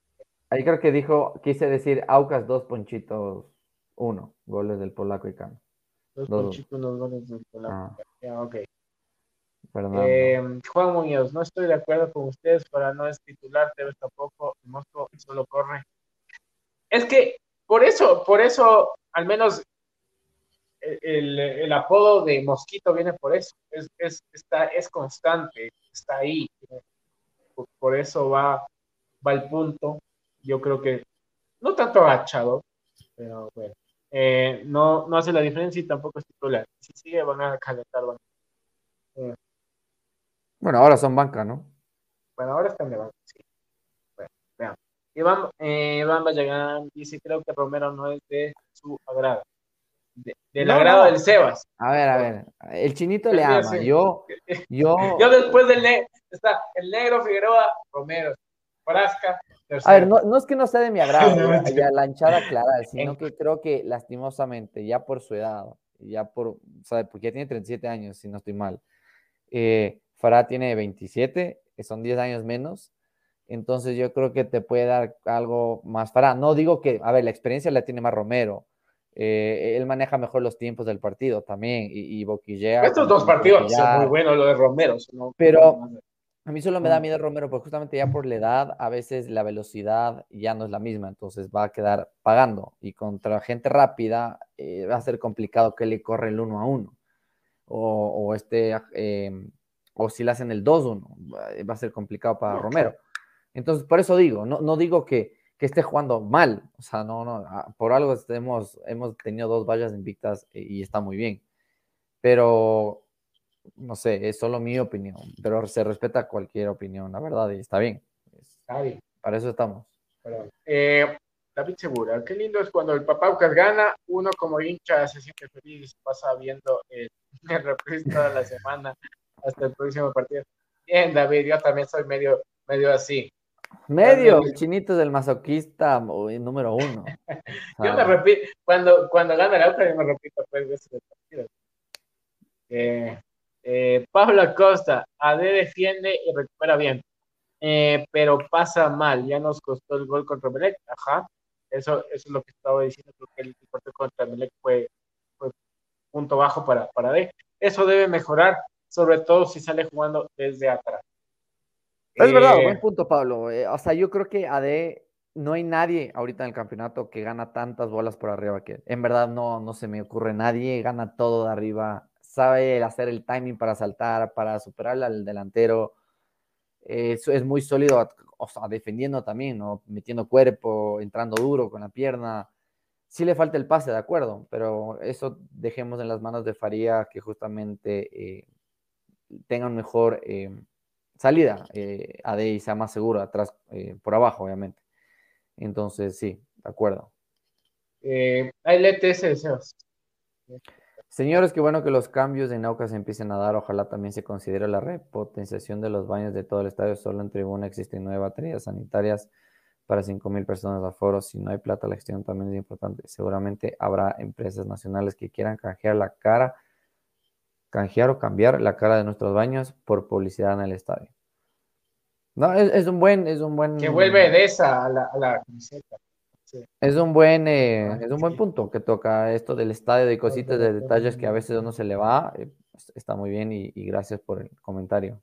Ahí creo que dijo, quise decir Aucas dos ponchitos uno, goles del polaco y Cano. dos Dos. conchitos, unos goles del polaco. Ah, Ya, ok. Eh, Juan Muñoz, no estoy de acuerdo con ustedes para no es titular, Tevez tampoco, el Mosco solo corre. Es que por eso, por eso, al menos el, el- el apodo de Mosquito viene por eso, es, es, está, es constante, está ahí, por, por eso va, va al punto, yo creo que no tanto agachado, pero bueno, eh, no, no hace la diferencia y tampoco es titular. Si sigue van a calentar, van Bueno, ahora son banca, ¿no? Bueno, ahora están de banco, sí. Bueno, veamos. Iván, eh, Iván Bayagán dice, creo que Romero no es de su agrado. De- del No, agrado no. del Sebas. A ver, a ver, el chinito le ama. Yo, yo, <laughs> Yo después del negro, está el negro Figueroa, Romero, Frasca, a ver, no, no es que no sea de mi agrado, <laughs> ya, la hinchada aclarar, <laughs> sino que creo que lastimosamente, ya por su edad, ya por, ¿sabe? Porque ya tiene 37 años, si no estoy mal. Eh, Farah tiene 27, que son 10 años menos. Entonces yo creo que te puede dar algo más Farah. No digo que, a ver, la experiencia la tiene más Romero. Eh, él maneja mejor los tiempos del partido también y, y boquillea. Estos dos partidos son muy buenos, lo de Romero. Pero- A mí solo me da miedo Romero porque justamente ya por la edad, a veces la velocidad ya no es la misma, entonces va a quedar pagando y contra gente rápida eh, va a ser complicado que le corre el uno a uno o, o este, eh, o si le hacen el 2-1, va- va a ser complicado para Romero. Entonces, por eso digo, no, no digo que, que esté jugando mal, o sea, no, no, ah, por algo hemos, hemos tenido dos vallas invictas eh, y está muy bien, pero no sé, es solo mi opinión, pero se respeta cualquier opinión, la verdad, y está bien. Es- Está bien, para eso estamos. Eh, David Segura, qué lindo es cuando el Papaucas gana, uno como hincha se siente feliz, pasa viendo el, <laughs> el reprise toda la semana hasta el próximo partido. Bien, David, yo también soy medio, medio así. Medio, el chinito del masoquista o- número uno. <laughs> Yo me repito, cuando, cuando gana el Aucas, yo me repito tres veces el partido. Eh, eh, Pablo Acosta, AD defiende y recupera bien, Eh, pero pasa mal, ya nos costó el gol contra Melec, ajá, eso, eso es lo que estaba diciendo, creo que el partido contra Melec fue, fue punto bajo para, para AD, eso debe mejorar, sobre todo si sale jugando desde atrás. Es verdad, Eh, buen punto, Pablo. Eh, o sea, yo creo que AD no hay nadie ahorita en el campeonato que gana tantas bolas por arriba que. En verdad no, no se me ocurre nadie, gana todo de arriba, sabe hacer el timing para saltar, para superar al delantero. Es, es muy sólido, o sea, defendiendo también, ¿no? Metiendo cuerpo, entrando duro con la pierna. Sí le falta el pase, de acuerdo, pero eso dejemos en las manos de Faría que justamente eh, tengan mejor... eh, salida eh, AD y sea más seguro atrás, eh, por abajo, obviamente. Entonces, sí, de acuerdo. Eh, hay ese deseos. Señores, qué bueno que los cambios en Nauca se empiecen a dar. Ojalá también se considere la repotenciación de los baños de todo el estadio. Solo en tribuna existen nueve baterías sanitarias para 5.000 personas de aforo. Si no hay plata, la gestión también es importante. Seguramente habrá empresas nacionales que quieran canjear la cara, canjear o cambiar la cara de nuestros baños por publicidad en el estadio. No, es, un buen, es un buen. Que vuelve de esa a la, a camiseta. Es un buen, eh, es un buen punto que toca esto del estadio de cositas, de detalles que a veces uno se le va. Eh, está muy bien y gracias por el comentario.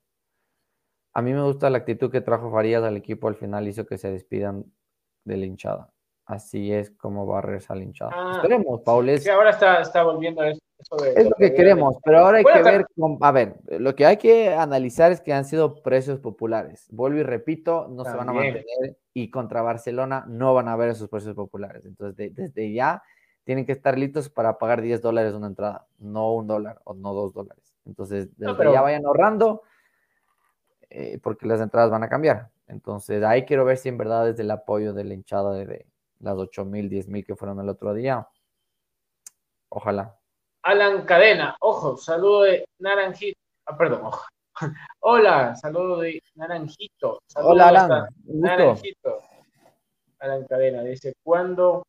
A mí me gusta la actitud que trajo Farías al equipo al final, hizo que se despidan de la hinchada. Así es como va a regresar la hinchada. Ah, Esperemos, Paul. Sí, ahora está, está volviendo eso. Es lo que queremos, pero ahora hay que ver, a ver, lo que hay que analizar es que han sido precios populares. Vuelvo y repito, no se van a mantener y contra Barcelona no van a haber esos precios populares. Entonces, desde ya tienen que estar listos para pagar 10 dólares una entrada, no un dólar o no dos dólares. Entonces, desde ya vayan ahorrando eh, porque las entradas van a cambiar. Entonces, ahí quiero ver si en verdad es el apoyo de la hinchada de, las 8 mil, 10 mil que fueron el otro día. Ojalá. Alan Cadena, ojo, saludo de Naranjito. Ah, perdón, ojo. <laughs> Hola, saludo de Naranjito. Hola, Alan. Naranjito. Alan Cadena dice: ¿Cuándo?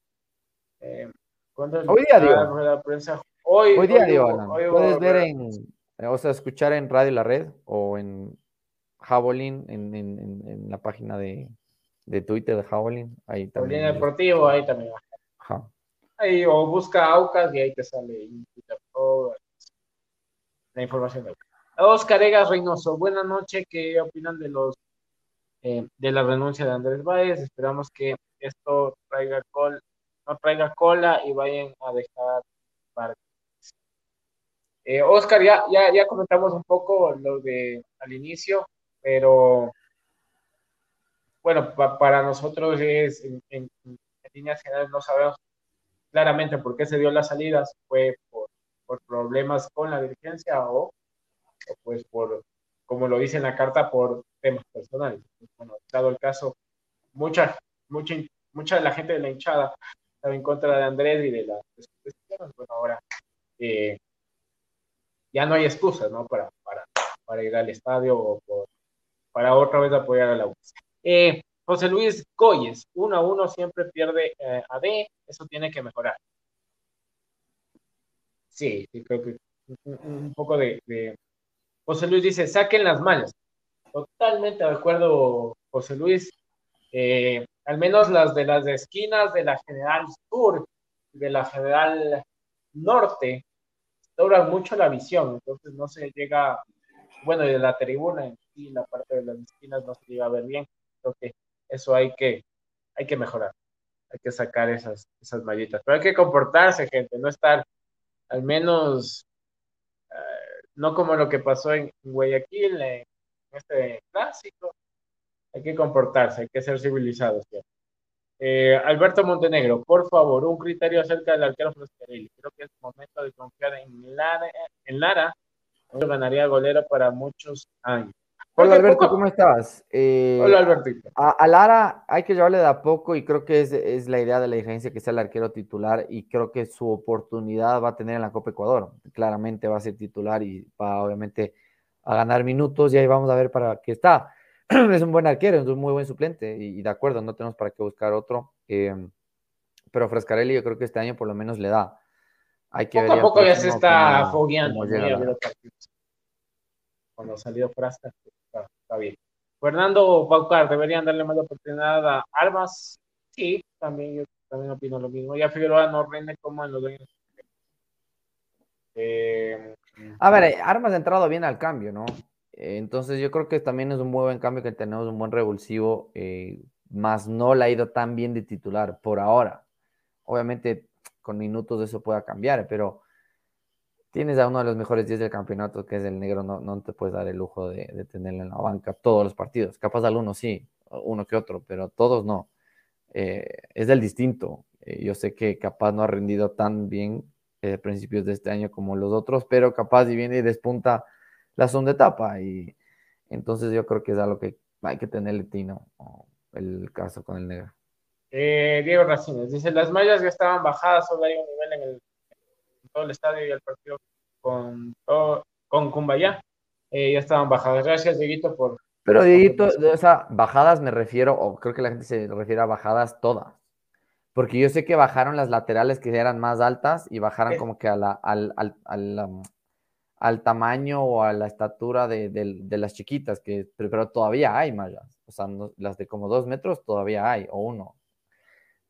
Eh, hoy día, dio. La prensa? Hoy, hoy día, dio, Alan. Puedes ver en, o sea, escuchar en Radio La Red o en Javelin en, en, en, la página de, de Twitter de Javelin. Ahí también. Deportivo, ahí también. Ajá. Ahí, o busca Aucas y ahí te sale toda la información de Oscar Egas Reynoso, buenas noches. ¿Qué opinan de los eh, de la renuncia de Andrés Báez? Esperamos que esto traiga col, no traiga cola y vayan a dejar eh, Oscar, ya, ya, ya comentamos un poco lo de al inicio, pero bueno, para nosotros es, en, líneas generales no sabemos claramente por qué se dio las salidas, fue por, problemas con la dirigencia o, pues por, como lo dice en la carta, por temas personales. Bueno, dado el caso, mucha, mucha, mucha de la gente de la hinchada estaba en contra de Andrés y de las bueno, ahora eh, ya no hay excusas, ¿no? Para, para, para ir al estadio o por para otra vez apoyar a la U. Eh, José Luis Goyes, uno a uno siempre pierde eh, a D, eso tiene que mejorar. Sí, sí creo que un, poco de, José Luis dice, saquen las malas. Totalmente de acuerdo, José Luis. Eh, al menos las de las esquinas de la General Sur, de la General Norte, doblan mucho la visión, entonces no se llega, bueno, de la tribuna, la parte de las esquinas no se iba a ver bien. Creo que eso hay que, hay que mejorar. Hay que sacar esas, esas mallitas. Pero hay que comportarse, gente, no estar al menos, eh, no como lo que pasó en Guayaquil, en este clásico. Hay que comportarse, hay que ser civilizados. Eh, Alberto Montenegro, por favor, un criterio acerca del arquero Frascarelli. Creo que es momento de confiar en Lara. En Lara ganaría golero para muchos años. Hola Alberto, ¿cómo estás? Eh, Hola Albertito. A, Lara hay que llevarle de a poco y creo que es, la idea de la dirigencia que sea el arquero titular y creo que su oportunidad va a tener en la Copa Ecuador. Claramente va a ser titular y va obviamente a ganar minutos y ahí vamos a ver para qué está. <clears throat> es un buen arquero, es un muy buen suplente y, de acuerdo, no tenemos para qué buscar otro. Eh, pero Frescarelli yo creo que este año por lo menos le da. Hay que poco a poco ya se está fogueando. Cuando salió Frasca está, bien. Fernando Paucar, ¿deberían darle más oportunidad a Armas? Sí, también yo también opino lo mismo. Ya Figueroa no rinde como en los años. Eh, a ver, eh, Armas ha entrado bien al cambio, ¿no? Eh, entonces yo creo que también es un muy buen cambio que tenemos un buen revulsivo, más no le ha ido tan bien de titular por ahora. Obviamente con minutos eso pueda cambiar, pero tienes a uno de los mejores 10 del campeonato, que es el negro, no, te puedes dar el lujo de, de en la banca todos los partidos. Capaz alguno sí, uno que otro, pero todos no. Eh, es del distinto. Eh, yo sé que capaz no ha rendido tan bien a eh, principios de este año como los otros, pero capaz y viene y despunta la segunda etapa. Y Entonces yo creo que es algo que hay que tenerle tino, el caso con el negro. Eh, Diego Racines dice, las mallas ya estaban bajadas, solo hay un nivel en, el, todo el estadio y el partido con, con Cumbayá. Eh, ya estaban bajadas. Gracias, Dieguito, por... Pero, Dieguito, o sea, bajadas me refiero, o creo que la gente se refiere a bajadas todas. Porque yo sé que bajaron las laterales que eran más altas y bajaron como que a la, al, al, al, um, al, tamaño o a la estatura de, de, las chiquitas, que, pero, todavía hay mallas. O sea, las de como dos metros todavía hay, o uno.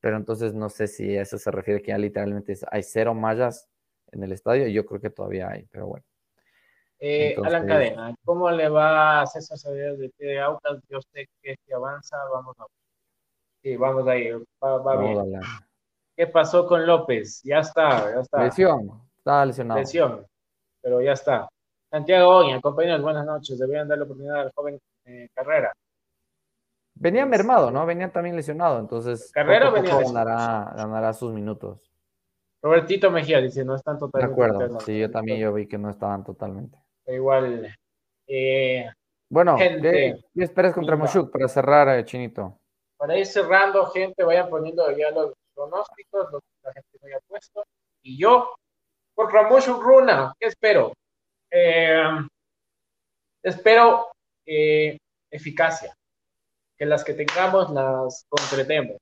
Pero entonces no sé si eso se refiere que ya literalmente hay cero mallas en el estadio. Yo creo que todavía hay, pero bueno. Eh, Alan Cadena, ¿cómo le va a César Sabidas de de Autas? Yo sé que si avanza, vamos a Sí, vamos ahí, va, va bien. ¿Qué pasó con López? Ya está, ya está. Lesión, estaba lesionado. Lesión, pero ya está. Santiago Oña, compañeros, buenas noches. Deberían dar la oportunidad al joven eh, Carrera. Venía mermado, ¿no? Venía también lesionado, entonces. Carrera venía ganará, ganará sus minutos. Robertito Mejía dice, no están totalmente. De acuerdo, sí, yo también yo vi que no estaban totalmente. Igual. Eh, bueno, ¿qué, esperas contra Moshuk para cerrar, eh, Chinito? Para ir cerrando, gente, vayan poniendo ya los pronósticos, lo que la gente me haya puesto. Y yo, contra Moshuk Runa, ¿qué espero? Eh, espero eficacia, que las que tengamos las concretemos.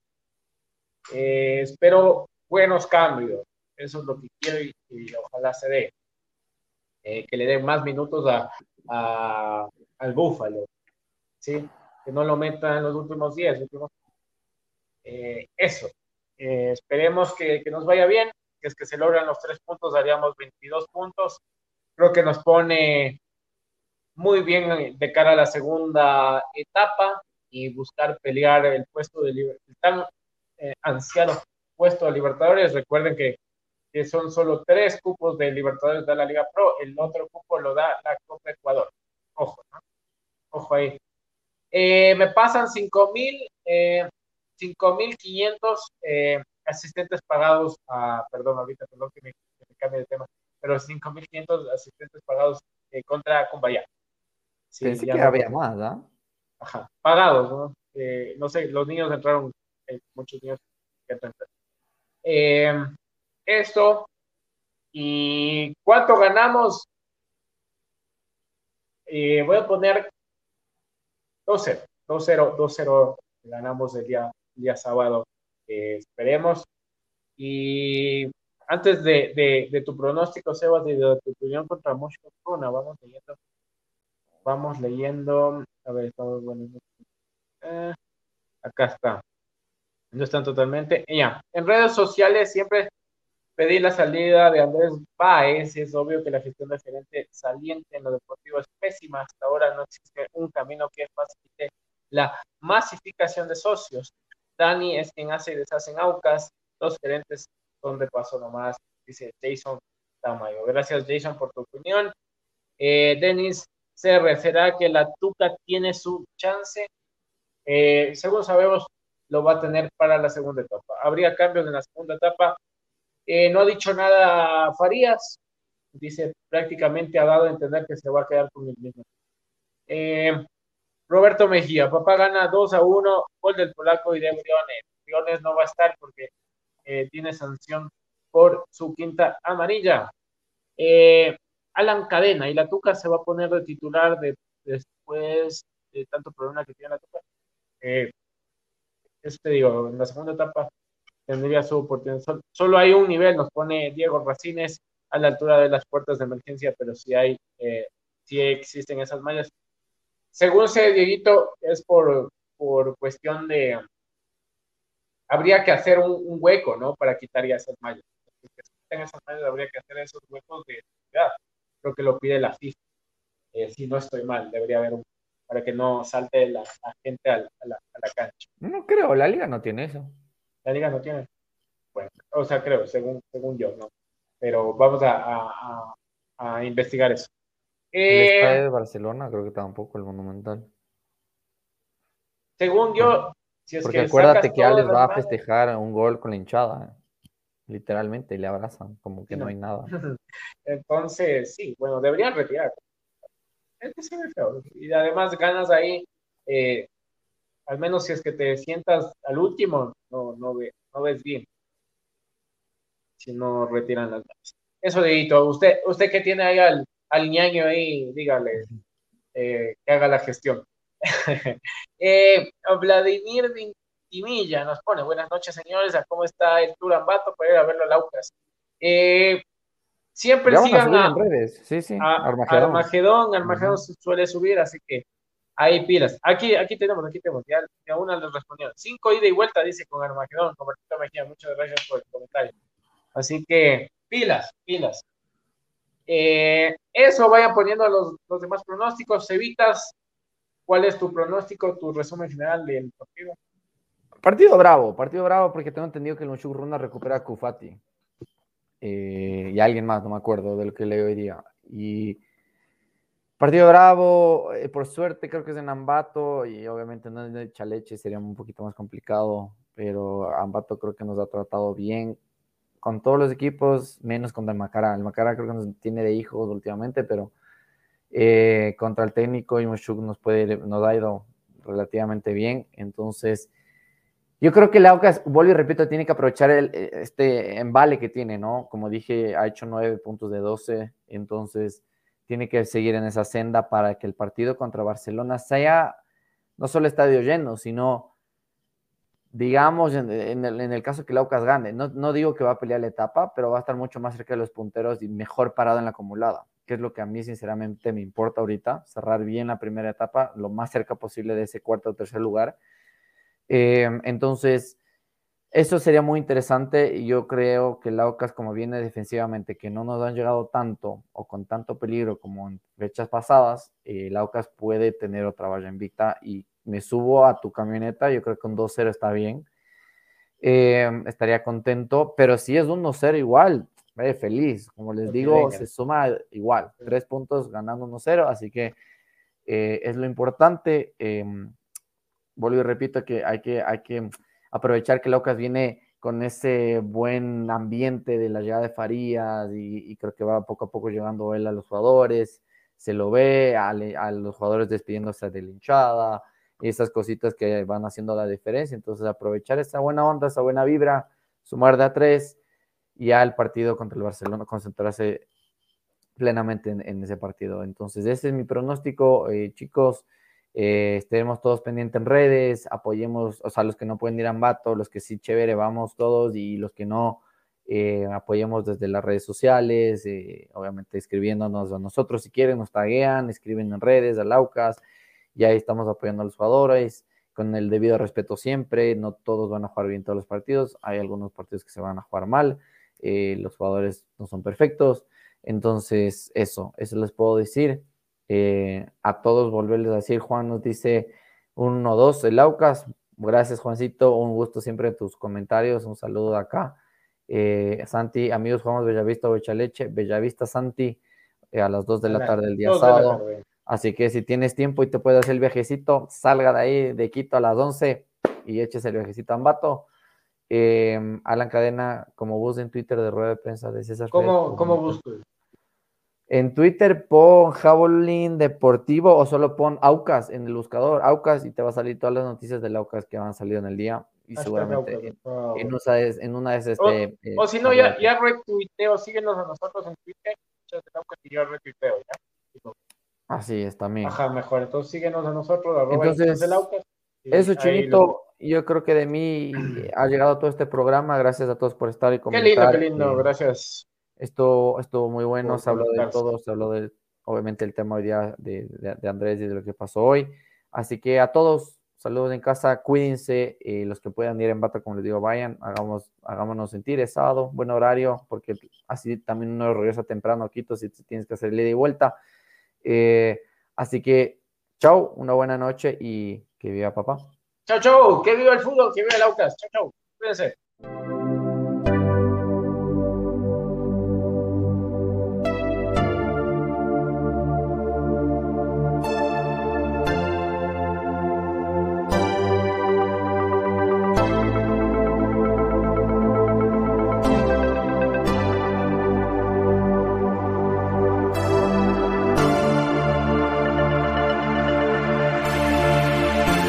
espero buenos cambios, eso es lo que quiero y ojalá se dé. Eh, que le den más minutos a, al Búfalo, que no lo metan en los últimos días. Últimos... Eh, eso, eh, esperemos que, nos vaya bien, que es que se logran los tres puntos, daríamos 22 puntos. Creo que nos pone muy bien de cara a la segunda etapa y buscar pelear el puesto de el tan ansiado puesto de Libertadores. Recuerden que que son solo tres cupos de Libertadores de la Liga Pro, el otro cupo lo da la Copa Ecuador. Ojo, ¿no? Ojo ahí. Eh, me pasan 5.000, eh, 5.500 eh, asistentes pagados, a, perdón, ahorita, perdón que me, cambie de tema, pero 5.500 asistentes pagados eh, contra Cumbaya. Sí, Pensé que había más, ¿ah? Ajá, pagados, ¿no? Eh, no sé, los niños entraron, muchos niños que entraron. Eh, esto. ¿Y cuánto ganamos? Eh, voy a poner 2-0, 2-0, 2-0 ganamos el día, día sábado. Eh, esperemos. Y antes de, de, tu pronóstico, Sebas, de, de, tu opinión contra Moscow vamos leyendo. Vamos leyendo. A ver, estamos bueno. Eh, acá está. No están totalmente. Ya, en redes sociales siempre Pedir la salida de Andrés Páez. Es obvio que la gestión del gerente saliente en lo deportivo es pésima. Hasta ahora no existe un camino que facilite la masificación de socios. Dani es quien hace y deshace en Aucas. Los gerentes son de paso nomás, dice Jason Tamayo. Gracias, Jason, por tu opinión. Eh, Denis CR, ¿será que la Tuca tiene su chance? Eh, según sabemos, lo va a tener para la segunda etapa. Habría cambios en la segunda etapa. Eh, no ha dicho nada Farías, dice prácticamente ha dado a entender que se va a quedar con el mismo. Eh, Roberto Mejía, papá gana 2 a 1, gol del polaco y de Briones. Briones no va a estar porque eh, tiene sanción por su quinta amarilla. Alan Cadena, y la Tuca se va a poner de titular de, después de tanto problema que tiene la Tuca. eso te digo, en la segunda etapa tendría su oportunidad. Solo hay un nivel, nos pone Diego Racines a la altura de las puertas de emergencia, pero sí hay, eh, existen esas mallas. Según sé, Dieguito, es por, por cuestión de, habría que hacer un, hueco, ¿no? Para quitar ya esas mallas. Si se esas mallas, habría que hacer esos huecos de ya, Creo que lo pide la FIFA. Eh, si no estoy mal, debería haber un para que no salte la, gente a la, a la cancha. No creo, la liga no tiene eso. La liga no tiene. Bueno, o sea, creo, según, según yo, ¿no? Pero vamos a, a, investigar eso. el eh, de Barcelona, creo que tampoco, el Monumental. Según yo, si es Porque acuérdate que Alex va a festejar un gol con la hinchada, literalmente, y le abrazan, como que no, hay nada. <laughs> Entonces, sí, bueno, deberían retirar. Es que se ve feo. Y además ganas ahí, eh, al menos si es que te sientas al último, no, no, ve, no ves bien. Si no retiran las manos. Eso, Dieguito, usted, usted que tiene ahí al, al ñaño ahí, dígale eh, que haga la gestión. <laughs> eh, Vladimir Timilla nos pone, buenas noches señores, ¿cómo está el Turambato? Para ir a verlo a Laucas. Eh, siempre sigan a, redes. Sí, sí. Armagedón. Armagedón, suele subir, así que ahí pilas. Aquí, aquí tenemos, aquí tenemos, ya, ya una les respondió. Cinco ida y vuelta, dice con Armagedón, Roberto Mejía, muchas gracias por el comentario. Así que pilas, pilas. Eh, eso, vayan poniendo los, los demás pronósticos. Cevitas, ¿cuál es tu pronóstico, tu resumen general del partido? Partido bravo, partido bravo porque tengo entendido que el Mochuk Runa recupera a Kufati. Eh, y alguien más, no me acuerdo de lo que leo hoy día. Y partido bravo, eh, por suerte creo que es en Ambato y obviamente no es de Chaleche, sería un poquito más complicado, pero Ambato creo que nos ha tratado bien con todos los equipos, menos contra el Macara. El Macara creo que nos tiene de hijos últimamente, pero eh, contra el técnico y nos, puede, nos ha ido relativamente bien. Entonces, yo creo que el Aucas, vuelvo y repito, tiene que aprovechar el, este embale que tiene, ¿no? Como dije, ha hecho nueve puntos de 12, entonces tiene que seguir en esa senda para que el partido contra Barcelona sea no solo estadio lleno, sino, digamos, en, el, caso que el Aucas gane. No, no, digo que va a pelear la etapa, pero va a estar mucho más cerca de los punteros y mejor parado en la acumulada, que es lo que a mí sinceramente me importa ahorita, cerrar bien la primera etapa, lo más cerca posible de ese cuarto o tercer lugar Em, entonces, eso sería muy interesante y yo creo que el Aucas, como viene defensivamente, que no nos han llegado tanto o con tanto peligro como en fechas pasadas, eh, el Aucas puede tener otra valla invicta y me subo a tu camioneta, yo creo que un 2-0 está bien. Em, estaría contento, pero si es un 1-0 igual, eh, feliz. Como les digo, se suma igual, tres puntos ganando 1-0, así que eh, es lo importante. Em, vuelvo y repito que hay que, hay que aprovechar que Locas viene con ese buen ambiente de la llegada de Farías y, creo que va poco a poco llegando él a los jugadores, se lo ve a, los jugadores despidiéndose de la hinchada, y esas cositas que van haciendo la diferencia, entonces aprovechar esa buena onda, esa buena vibra, sumar de a tres y ya el partido contra el Barcelona concentrarse plenamente en, ese partido. Entonces ese es mi pronóstico, eh, chicos. Eh, todos pendientes en redes, apoyemos, o sea, los que no pueden ir a Ambato, los que sí, chévere, vamos todos, y los que no, eh, apoyemos desde las redes sociales, eh, obviamente escribiéndonos a nosotros si quieren, nos taguean, escriben en redes, a Laucas, y ahí estamos apoyando a los jugadores con el debido respeto siempre, no todos van a jugar bien todos los partidos, hay algunos partidos que se van a jugar mal, los jugadores no son perfectos, entonces eso, eso les puedo decir. Eh, a todos volverles a decir, Juan nos dice 1-2 el Aucas. Gracias, Juancito. Un gusto siempre tus comentarios. Un saludo de acá. Eh, Santi, amigos, jugamos Bellavista o Bechaleche. Bellavista, Santi, eh, a las 2 de la tarde del día sábado. Así que si tienes tiempo y te puedes hacer el viajecito, salga de ahí de Quito a las 11 y eches el viajecito a Ambato. Alan Cadena, como bus en Twitter de rueda de prensa de César. ¿Cómo, ¿cómo busco? En Twitter pon Javelin Deportivo o solo pon Aucas en el buscador, Aucas, y te va a salir todas las noticias del Aucas que van a salir en el día. Y seguramente en, en, una de esas. O, este, o si no, ya, ya retuiteo, síguenos a nosotros en Twitter, y yo retuiteo, ¿ya? Así es, también. Ajá, mejor. Entonces síguenos a nosotros, arroba Entonces, Aucas. Eso, Chinito, yo creo que de mí <clears throat> ha llegado todo este programa. Gracias a todos por estar y comentar. Qué lindo, qué lindo, gracias. Esto estuvo muy bueno, se habló de todo, se habló de, obviamente, el tema hoy día de, de, Andrés y de lo que pasó hoy. Así que a todos, saludos en casa, cuídense, eh, los que puedan ir en bata, como les digo, vayan, hagamos, hagámonos sentir, es sábado, buen horario, porque así también uno regresa temprano a Quito si tienes que hacer ida y vuelta. Eh, así que, chao, una buena noche y que viva papá. Chao, chao, que viva el fútbol, que viva el Aucas, chao, chao, cuídense.